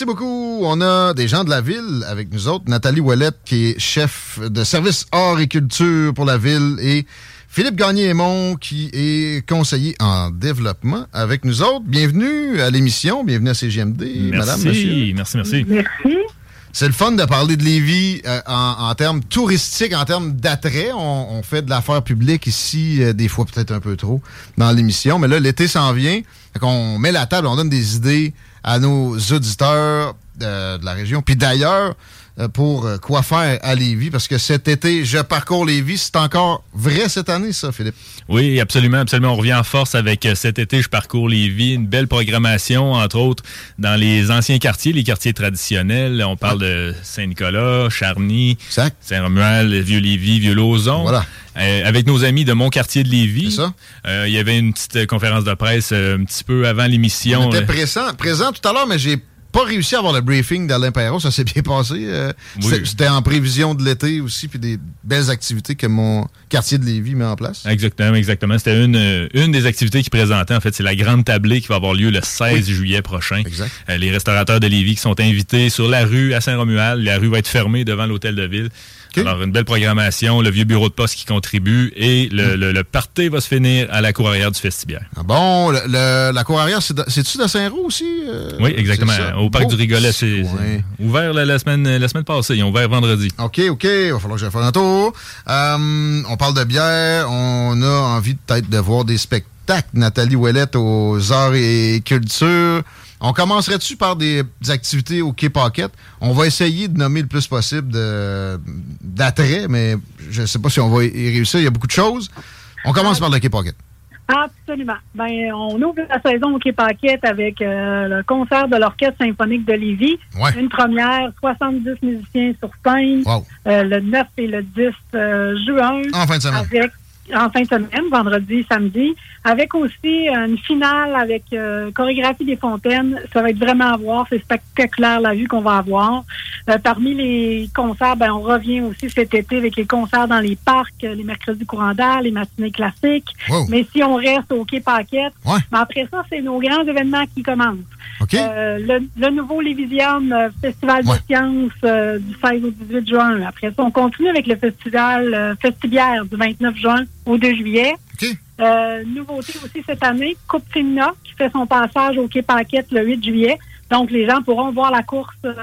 Merci beaucoup. On a des gens de la ville avec nous autres. Nathalie Ouellette, qui est chef de service art et culture pour la ville, et Philippe Gagné-Aimont, qui est conseiller en développement avec nous autres. Bienvenue à l'émission. Bienvenue à CGMD, Merci, madame, monsieur. merci, merci. Merci. C'est le fun de parler de Lévis euh, en, termes touristiques, en termes d'attrait. On, on fait de l'affaire publique ici, euh, des fois peut-être un peu trop, dans l'émission. Mais là, l'été s'en vient. Fait qu'on met la table, on donne des idées à nos auditeurs euh, de la région. Puis d'ailleurs, pour euh, quoi faire à Lévis, parce que cet été, je parcours Lévis. C'est encore vrai cette année, ça, Philippe? Oui, absolument, absolument. On revient en force avec euh, cet été, je parcours Lévis, une belle programmation, entre autres, dans les anciens quartiers, les quartiers traditionnels. On parle de Saint-Nicolas, Charny, Saint-Romuald, Vieux-Lévis, Vieux-Lauzon. Voilà. Euh, avec nos amis de mon quartier de Lévis. Ça. Euh, il y avait une petite euh, conférence de presse euh, un petit peu avant l'émission. On était présent, présent tout à l'heure, mais j'ai pas réussi à avoir le briefing d'Alain Perron. Ça s'est bien passé. Euh, Oui. c'était- en prévision de l'été aussi, puis des belles activités que mon quartier de Lévis met en place. Exactement, exactement. C'était une, euh, une des activités qui présentait. En fait, c'est la grande tablée qui va avoir lieu le 16 juillet prochain. Euh, les restaurateurs de Lévis qui sont invités sur la rue à Saint-Romuald. La rue va être fermée devant l'hôtel de ville. Alors, une belle programmation, le vieux bureau de poste qui contribue et le, le, le party va se finir à la cour arrière du Festibiaire. Ah bon, le- le- la cour arrière, de- c'est-tu de Saint-Roux aussi? euh? Oui, exactement. Au parc Beau. du Rigolet, c'est ouvert la, la semaine, la semaine passée. Ils ont ouvert vendredi. OK, OK, il va falloir que j'aille faire un tour. Euh, on parle de bière, on a envie peut-être de voir des spectacles. Nathalie Ouellette aux arts et culture. On commencerait-tu par des, des activités au Quai Pocket? On va essayer de nommer le plus possible de- d'attrait, mais je ne sais pas si on va y réussir. Il y a beaucoup de choses. On commence par le Quai Pocket. Absolument. Ben, on ouvre la saison au Paquette avec euh, le concert de l'Orchestre symphonique de Lévis. Ouais. Une première, 70 musiciens sur scène. Wow. Euh, le 9 et le 10 euh, juin. En fin de semaine. Avec, en fin de semaine, vendredi, samedi. Avec aussi une finale avec euh, chorégraphie des fontaines. Ça va être vraiment à voir. C'est spectaculaire la vue qu'on va avoir. Euh, parmi les concerts, ben, on revient aussi cet été avec les concerts dans les parcs, les mercredis courants d'air, les matinées classiques. Wow. Mais si on reste au Quai Paquette, Ouais. ben, après ça, c'est nos grands événements qui commencent. Euh, le, le nouveau Lévisium Festival de sciences du 16 au 18 juin. Après ça, on continue avec le festival Festibière du 29 juin au 2 juillet. Euh, nouveauté aussi cette année, Coupe Femina qui fait son passage au Quai Paquette le 8 juillet. Donc, les gens pourront voir la course euh,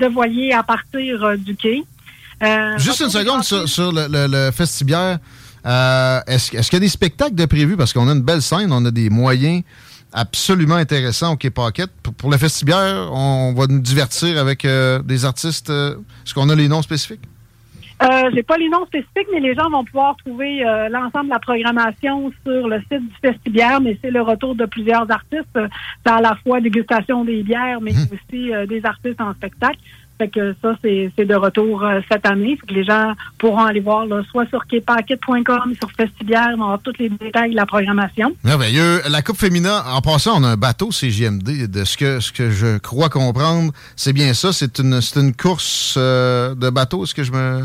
de voilier à partir euh, du quai. Euh, Juste une seconde sur, sur le, le, le Festibière. est-ce, est-ce qu'il y a des spectacles de prévus? Parce qu'on a une belle scène, on a des moyens absolument intéressants au Quai Pocket. Pour, le festibière, on va nous divertir avec des artistes. est-ce qu'on a les noms spécifiques? Euh, J'ai pas les noms spécifiques, mais les gens vont pouvoir trouver euh, l'ensemble de la programmation sur le site du Festibière, mais c'est le retour de plusieurs artistes. C'est à la fois dégustation des bières, mais mmh. aussi euh, des artistes en spectacle. Fait que ça, c'est de retour euh, cette année. Fait que les gens pourront aller voir soit sur kpacket.com, sur Festibière, on avoir tous les détails de la programmation. Merveilleux. La Coupe Féminin, en passant, on a un bateau CGMD. De ce que, ce que je crois comprendre, c'est bien ça. C'est une, une course de bateau. Est-ce que je me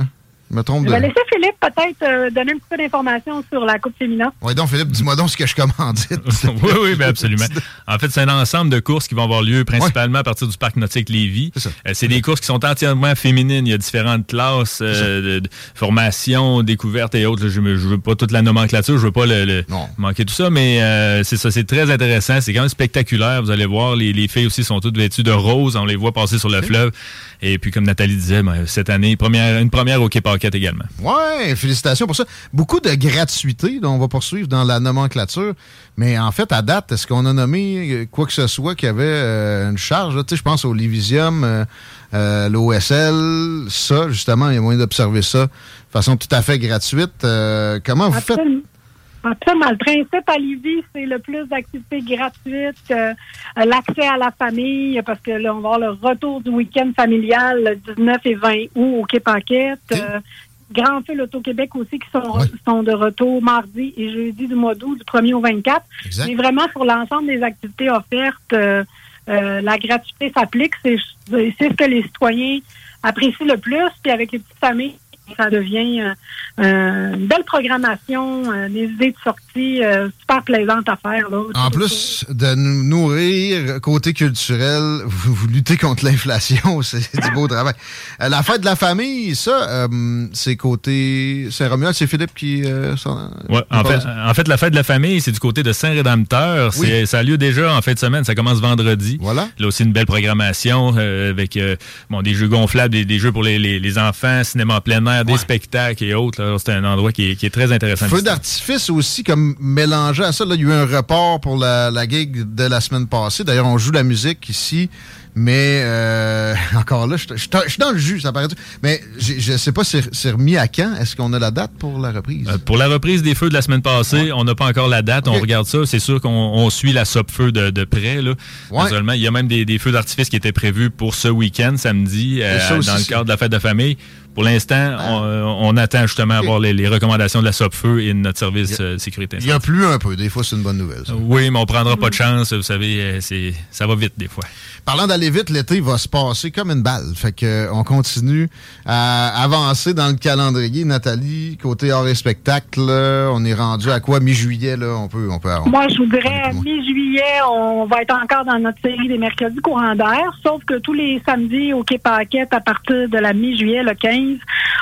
me trompe Je vais laisser Philippe peut-être euh, donner un petit peu d'informations sur la Coupe féminin. Oui, donc Philippe, dis-moi donc ce que je commandite. oui, oui, bien absolument. En fait, c'est un ensemble de courses qui vont avoir lieu principalement à partir du Parc nautique Lévis. C'est euh, des courses qui sont entièrement féminines. Il y a différentes classes euh, de, formation, découvertes et autres. Je ne veux pas toute la nomenclature, je veux pas le, manquer tout ça, mais c'est ça, c'est très intéressant. C'est quand même spectaculaire. Vous allez voir, les, les, filles aussi sont toutes vêtues de rose. On les voit passer sur le fleuve. Et puis, comme Nathalie disait, ben, cette année, première, une première au Quai également. Ouais, félicitations pour ça. Beaucoup de gratuité dont on va poursuivre dans la nomenclature. Mais en fait, à date, est-ce qu'on a nommé euh, quoi que ce soit qui avait euh, une charge? Tu sais, je pense au Livisium, euh, l'OSL, ça, justement, il y a moyen d'observer ça de façon tout à fait gratuite. comment vous faites? Absolument. Le principe à Lévis, c'est le plus d'activités gratuites, euh, l'accès à la famille, parce que là, on va avoir le retour du week-end familial le 19 et 20 août au Paquette. Euh, Grand Feu l'Auto-Québec aussi qui sont, sont de retour mardi et jeudi du mois d'août, du 1er au 24. Mais vraiment, pour l'ensemble des activités offertes, euh, la gratuité s'applique. C'est ce que les citoyens apprécient le plus. Puis avec les petites familles, ça devient euh, euh, une belle programmation, euh, des idées de sortie super plaisantes à faire. Là, en plus de nous nourrir, côté culturel, vous, luttez contre l'inflation, c'est du beau travail. la fête de la famille, ça, c'est côté Saint-Romuald, c'est Philippe qui... ouais, en, fait, en fait, la fête de la famille, c'est du côté de Saint-Rédempteur. Ça a lieu déjà en fin de semaine, ça commence vendredi. Voilà. Là aussi, une belle programmation avec bon, des jeux gonflables, des, des jeux pour les, les, les enfants, cinéma en plein air, des spectacles et autres. C'est un endroit qui est, très intéressant. Feu d'artifice aussi, comme mélangé à ça. Là, il y a eu un report pour la, la gig de la semaine passée. D'ailleurs, on joue la musique ici. Mais euh, encore là, je suis dans le jus, ça paraît. Mais je ne sais pas, c'est remis à quand? Est-ce qu'on a la date pour la reprise? Euh, pour la reprise des feux de la semaine passée, on n'a pas encore la date. On regarde ça. C'est sûr qu'on suit la SOP-feu de, de, près. Là. il y a même des, feux d'artifice qui étaient prévus pour ce week-end, samedi, euh, dans le cadre de la fête de famille. Pour l'instant, on, attend justement à avoir les, recommandations de la SOP-Feu et de notre service de sécurité. Il y a plus un peu. Des fois, c'est une bonne nouvelle. Oui, mais on prendra pas de chance. Vous savez, ça va vite des fois. Parlant d'aller vite, l'été va se passer comme une balle. Fait que euh, on continue à avancer dans le calendrier. Nathalie, côté hors et spectacle, on est rendu à quoi? Mi-juillet là On peut, on peut. Moi, je voudrais mi-juillet, on va être encore dans notre série des mercredis courants d'air. Sauf que tous les samedis au Quai Paquette, à partir de la mi-juillet, le 15,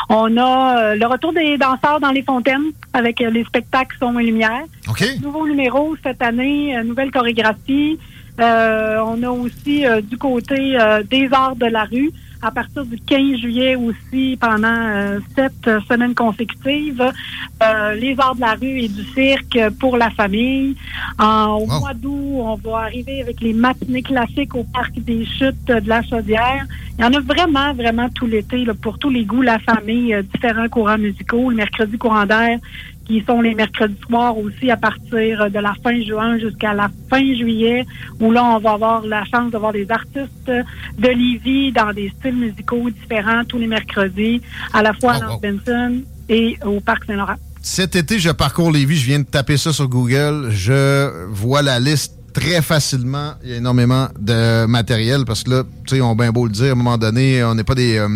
on a euh, le retour des danseurs dans les fontaines avec euh, les spectacles son et lumière. OK. Nouveau numéro cette année, nouvelle chorégraphie. Euh, on a aussi euh, du côté euh, des arts de la rue à partir du 15 juillet aussi pendant sept semaines consécutives. les arts de la rue et du cirque pour la famille. au mois d'août, on va arriver avec les matinées classiques au parc des chutes de la Chaudière. Il y en a vraiment, vraiment tout l'été pour tous les goûts, la famille, différents courants musicaux, le mercredi courant d'air qui sont les mercredis soirs aussi à partir de la fin juin jusqu'à la fin juillet, où là, on va avoir la chance de voir des artistes de Lévis dans des styles musicaux différents tous les mercredis, à la fois à oh, Benson et au Parc Saint-Laurent. Cet été, je parcours Lévis, je viens de taper ça sur Google, je vois la liste très facilement. Il y a énormément de matériel parce que là, tu sais, on a bien beau le dire, à un moment donné, on n'est pas des, euh,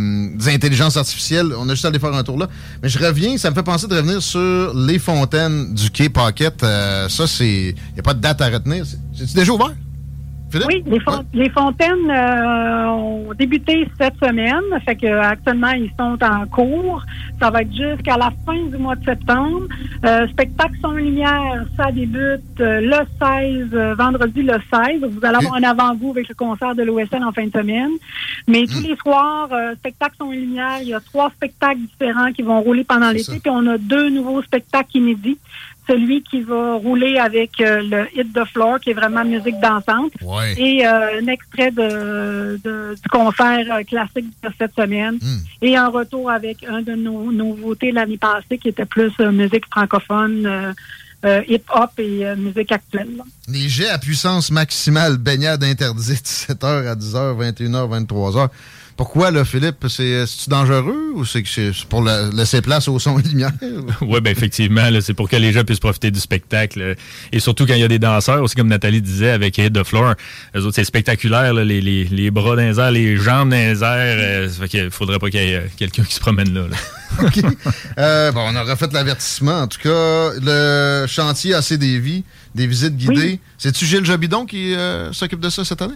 intelligences artificielles. On a juste à faire un tour là. Mais je reviens, ça me fait penser de revenir sur les fontaines du Quai Pocket. Euh, ça, c'est. Il n'y a pas de date à retenir. C'est déjà ouvert? Oui, les, fontaines euh, ont débuté cette semaine. Fait que actuellement, ils sont en cours. Ça va être jusqu'à la fin du mois de septembre. Euh, spectacle sans lumière, ça débute euh, le 16, vendredi le 16. Vous allez avoir un avant-goût avec le concert de l'OSN en fin de semaine. Mais tous hmm. les soirs, spectacle sans lumière, il y a trois spectacles différents qui vont rouler pendant l'été. Puis on a deux nouveaux spectacles inédits celui qui va rouler avec euh, le Hit the Floor, qui est vraiment musique dansante, et euh, un extrait de, du concert euh, classique de cette semaine, hmm. et un retour avec un de nos nouveautés l'année passée, qui était plus musique francophone. hip-hop et musique actuelle. Les jets à puissance maximale, baignade interdite, 7h à 10h, 21h, 23h. Pourquoi, là, Philippe? C'est dangereux ou c'est pour laisser place au son et lumière? oui, ben effectivement, c'est pour que les gens puissent profiter du spectacle. Et surtout quand il y a des danseurs, aussi comme Nathalie disait avec Hit the Floor, eux autres, c'est spectaculaire, les, les, les, bras dans les airs, les jambes dans les airs. Euh, fait qu'il faudrait pas qu'il y ait euh, quelqu'un qui se promène là. OK. Euh, bon, on a refait l'avertissement. En tout cas, le chantier AC vies, des visites guidées. C'est-tu Gilles Jobidon qui s'occupe de ça cette année?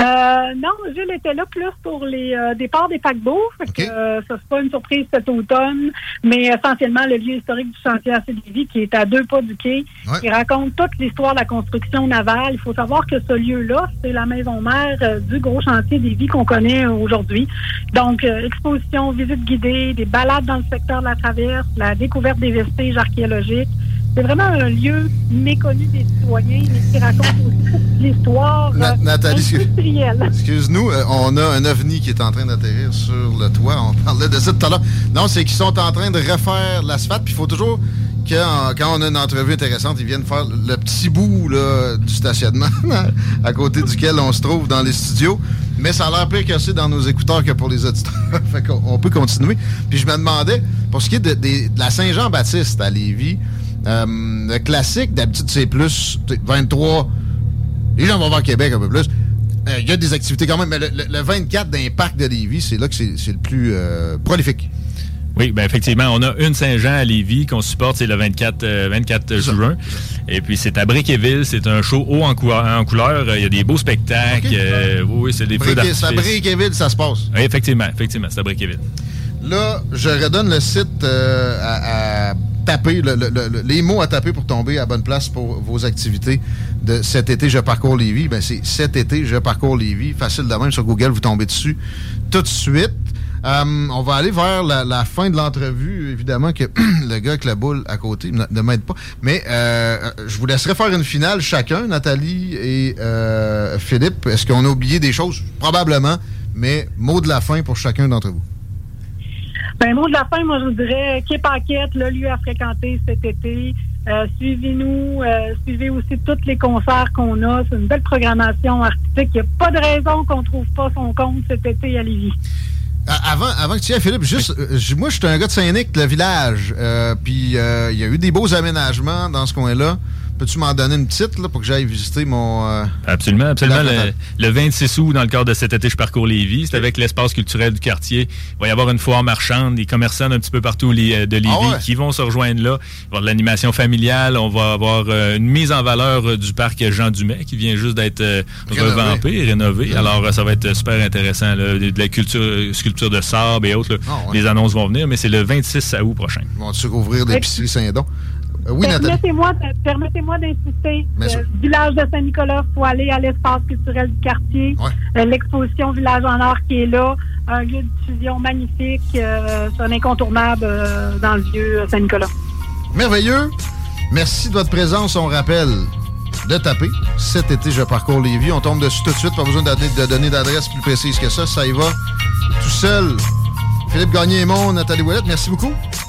Euh, non, Gilles était là plus pour les euh, départs des paquebots. Fait euh, ça c'est pas une surprise cet automne, mais essentiellement le lieu historique du chantier à Lévis qui est à deux pas du quai, qui raconte toute l'histoire de la construction navale. Il faut savoir que ce lieu-là, c'est la maison mère du gros chantier des vies qu'on connaît aujourd'hui. Donc, exposition, visite guidée, des balades dans le secteur de la traverse, la découverte des vestiges archéologiques. C'est vraiment un lieu méconnu des citoyens, mais qui raconte aussi l'histoire Na Nathalie, excuse-nous, euh, on a un ovni qui est en train d'atterrir sur le toit. On parlait de ça tout à l'heure. Non, c'est qu'ils sont en train de refaire l'asphalte, puis il faut toujours que quand on a une entrevue intéressante, ils viennent faire le petit bout du stationnement à côté duquel on se trouve dans les studios. Mais ça a l'air pire cassé dans nos écouteurs que pour les auditeurs. fait qu'on peut continuer. Puis je me demandais, pour ce qui est de, de la Saint-Jean-Baptiste à Lévis, euh, le classique, d'habitude, c'est plus 23. Les gens vont voir Québec un peu plus. Euh, il y a des activités quand même, mais le, 24 d'un parc de Lévis, c'est là que c'est le plus euh, prolifique. Oui, ben effectivement, on a une Saint-Jean à Lévis qu'on supporte, c'est le 24, 24 juin. Et puis c'est à Briqueville, c'est un show haut en, couleur. Il y a des beaux spectacles. oui, c'est des feux d'artifice. à Briqueville, ça se passe. Oui, effectivement, effectivement, c'est à Briqueville. Là, je redonne le site à taper, les mots à taper pour tomber à bonne place pour vos activités de cet été, je parcours Lévis. Ben, c'est cet été, je parcours Lévis. Facile de même sur Google, vous tombez dessus tout de suite. Euh, on va aller vers la, fin de l'entrevue. Évidemment que le gars avec la boule à côté ne m'aide pas. Mais euh, je vous laisserai faire une finale chacun, Nathalie et euh, Philippe. Est-ce qu'on a oublié des choses? Probablement. Mais mot de la fin pour chacun d'entre vous. Ben, mot de la fin, moi, je dirais Quai Paquette, le lieu à fréquenter cet été. Euh, suivez-nous, euh, suivez aussi tous les concerts qu'on a. C'est une belle programmation artistique. Il n'y a pas de raison qu'on ne trouve pas son compte cet été à Lévis. Euh, avant, avant que tu y ailles, Philippe, juste, moi, je suis un gars de Saint-Nic, le village. puis, il y a eu des beaux aménagements dans ce coin-là. Peux-tu m'en donner une petite là, pour que j'aille visiter mon. Euh, absolument, absolument. Le, 26 août, dans le cadre de cet été, je parcours Lévis. C'est avec l'espace culturel du quartier. Il va y avoir une foire marchande, des commerçants d'un petit peu partout euh, de Lévis ah qui vont se rejoindre là. Il va y avoir de l'animation familiale. On va avoir euh, une mise en valeur du parc Jean Dumais qui vient juste d'être revampé, rénové. Alors, ça va être super intéressant. De la culture, sculpture de sable et autres. Ah Les annonces vont venir, mais c'est le 26 août prochain. Ils vont ouvrir l'épicerie Saint-Don? Euh, permettez-moi, permettez-moi d'insister. Le village de Saint-Nicolas, il faut aller à l'espace culturel du quartier. Euh, l'exposition Village en or qui est là. Un lieu de diffusion magnifique. Euh, c'est un incontournable dans le vieux Saint-Nicolas. Merveilleux. Merci de votre présence. On rappelle de taper. Cet été, je parcours les vies. On tombe dessus tout de suite. Pas besoin de donner d'adresse plus précise que ça. Ça y va tout seul. Philippe Gagné et mon Nathalie Ouellette, merci beaucoup.